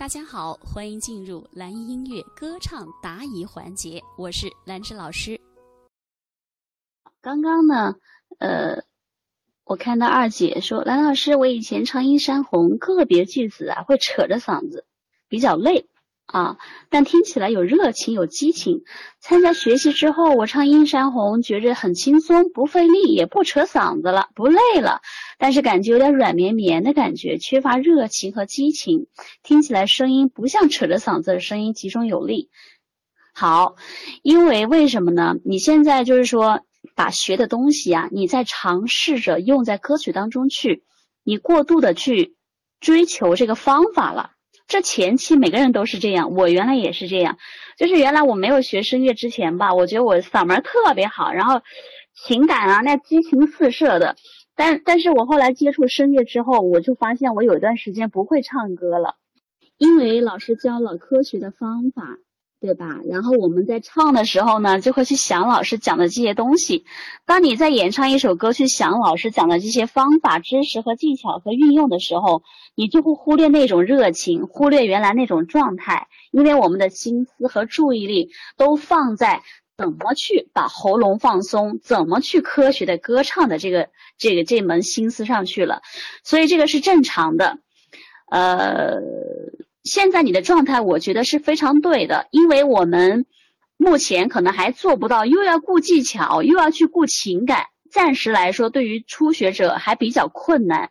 大家好，欢迎进入蓝音乐歌唱答疑环节，我是兰芝老师。刚刚呢，呃，我看到二姐说，兰老师，我以前唱《映山红》，个别句子啊会扯着嗓子，比较累。啊，但听起来有热情，有激情。参加学习之后，我唱《映山红》，觉着很轻松，不费力，也不扯嗓子了，不累了。但是感觉有点软绵绵的感觉，缺乏热情和激情，听起来声音不像扯着嗓子的声音，集中有力。好，因为为什么呢？你现在就是说把学的东西啊，你在尝试着用在歌曲当中去，你过度的去追求这个方法了。这前期每个人都是这样，我原来也是这样，就是原来我没有学声乐之前吧，我觉得我嗓门特别好，然后情感啊那激情四射的，但但是我后来接触声乐之后，我就发现我有一段时间不会唱歌了，因为老师教了科学的方法。对吧？然后我们在唱的时候呢，就会去想老师讲的这些东西。当你在演唱一首歌，去想老师讲的这些方法、知识和技巧和运用的时候，你就会忽略那种热情，忽略原来那种状态，因为我们的心思和注意力都放在怎么去把喉咙放松，怎么去科学的歌唱的这个这个这门心思上去了。所以这个是正常的，呃。现在你的状态，我觉得是非常对的，因为我们目前可能还做不到，又要顾技巧，又要去顾情感，暂时来说，对于初学者还比较困难。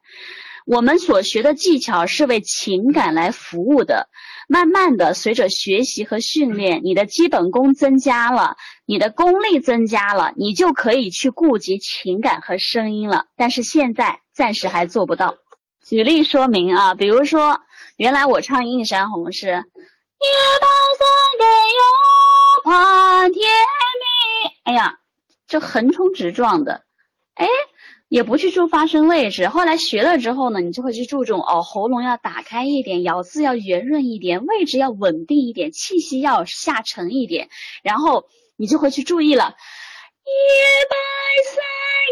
我们所学的技巧是为情感来服务的，慢慢的随着学习和训练，你的基本功增加了，你的功力增加了，你就可以去顾及情感和声音了。但是现在暂时还做不到。举例说明啊，比如说。原来我唱《映山红》是，夜半三更又盼天明。哎呀，这横冲直撞的，哎，也不去注发声位置。后来学了之后呢，你就会去注重哦，喉咙要打开一点，咬字要圆润一点，位置要稳定一点，气息要下沉一点，然后你就会去注意了。夜半三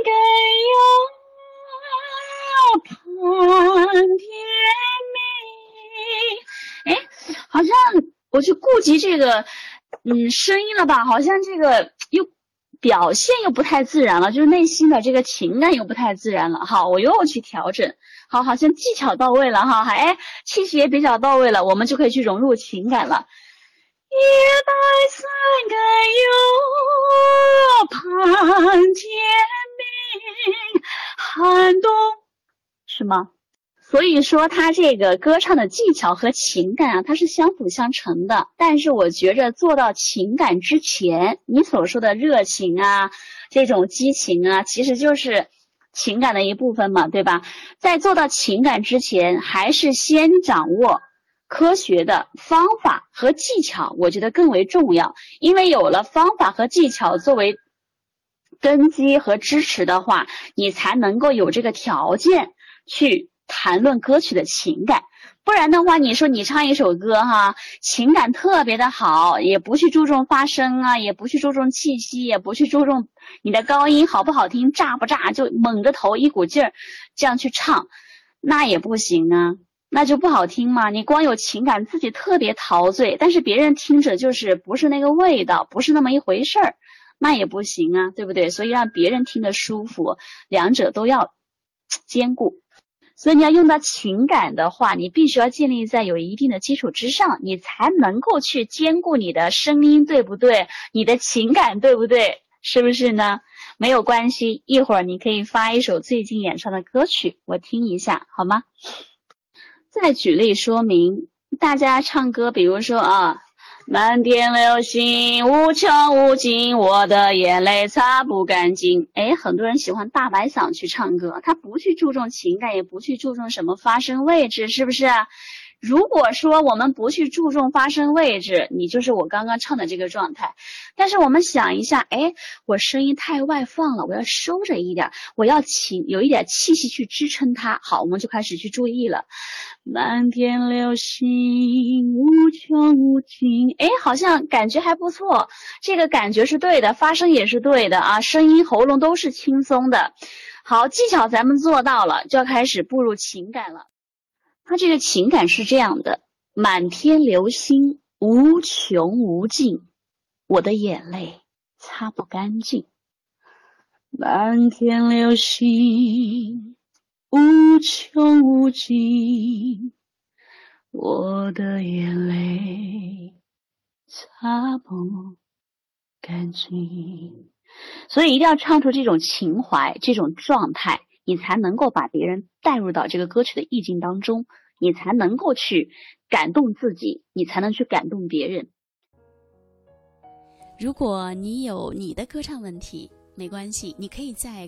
更我去顾及这个，嗯，声音了吧？好像这个又表现又不太自然了，就是内心的这个情感又不太自然了。好，我又去调整。好，好像技巧到位了哈，还，气息也比较到位了，我们就可以去融入情感了。夜半三更又盼天明，寒冬，是吗？所以说，他这个歌唱的技巧和情感啊，它是相辅相成的。但是我觉着做到情感之前，你所说的热情啊，这种激情啊，其实就是情感的一部分嘛，对吧？在做到情感之前，还是先掌握科学的方法和技巧，我觉得更为重要。因为有了方法和技巧作为根基和支持的话，你才能够有这个条件去。谈论歌曲的情感，不然的话，你说你唱一首歌哈，情感特别的好，也不去注重发声啊，也不去注重气息，也不去注重你的高音好不好听，炸不炸，就猛着头一股劲儿这样去唱，那也不行啊，那就不好听嘛。你光有情感，自己特别陶醉，但是别人听着就是不是那个味道，不是那么一回事儿，那也不行啊，对不对？所以让别人听得舒服，两者都要兼顾。所以你要用到情感的话，你必须要建立在有一定的基础之上，你才能够去兼顾你的声音，对不对？你的情感对不对？是不是呢？没有关系，一会儿你可以发一首最近演唱的歌曲，我听一下，好吗？再举例说明，大家唱歌，比如说啊。满天流星无穷无尽，我的眼泪擦不干净。哎，很多人喜欢大白嗓去唱歌，他不去注重情感，也不去注重什么发声位置，是不是？如果说我们不去注重发声位置，你就是我刚刚唱的这个状态。但是我们想一下，哎，我声音太外放了，我要收着一点，我要情有一点气息去支撑它。好，我们就开始去注意了。满天流星无无尽，哎，好像感觉还不错，这个感觉是对的，发声也是对的啊，声音喉咙都是轻松的。好，技巧咱们做到了，就要开始步入情感了。他这个情感是这样的，满天流星无穷无尽，我的眼泪擦不干净。满天流星无穷无尽，我的眼泪擦不干净。所以一定要唱出这种情怀、这种状态，你才能够把别人带入到这个歌曲的意境当中，你才能够去感动自己，你才能去感动别人。如果你有你的歌唱问题，没关系，你可以在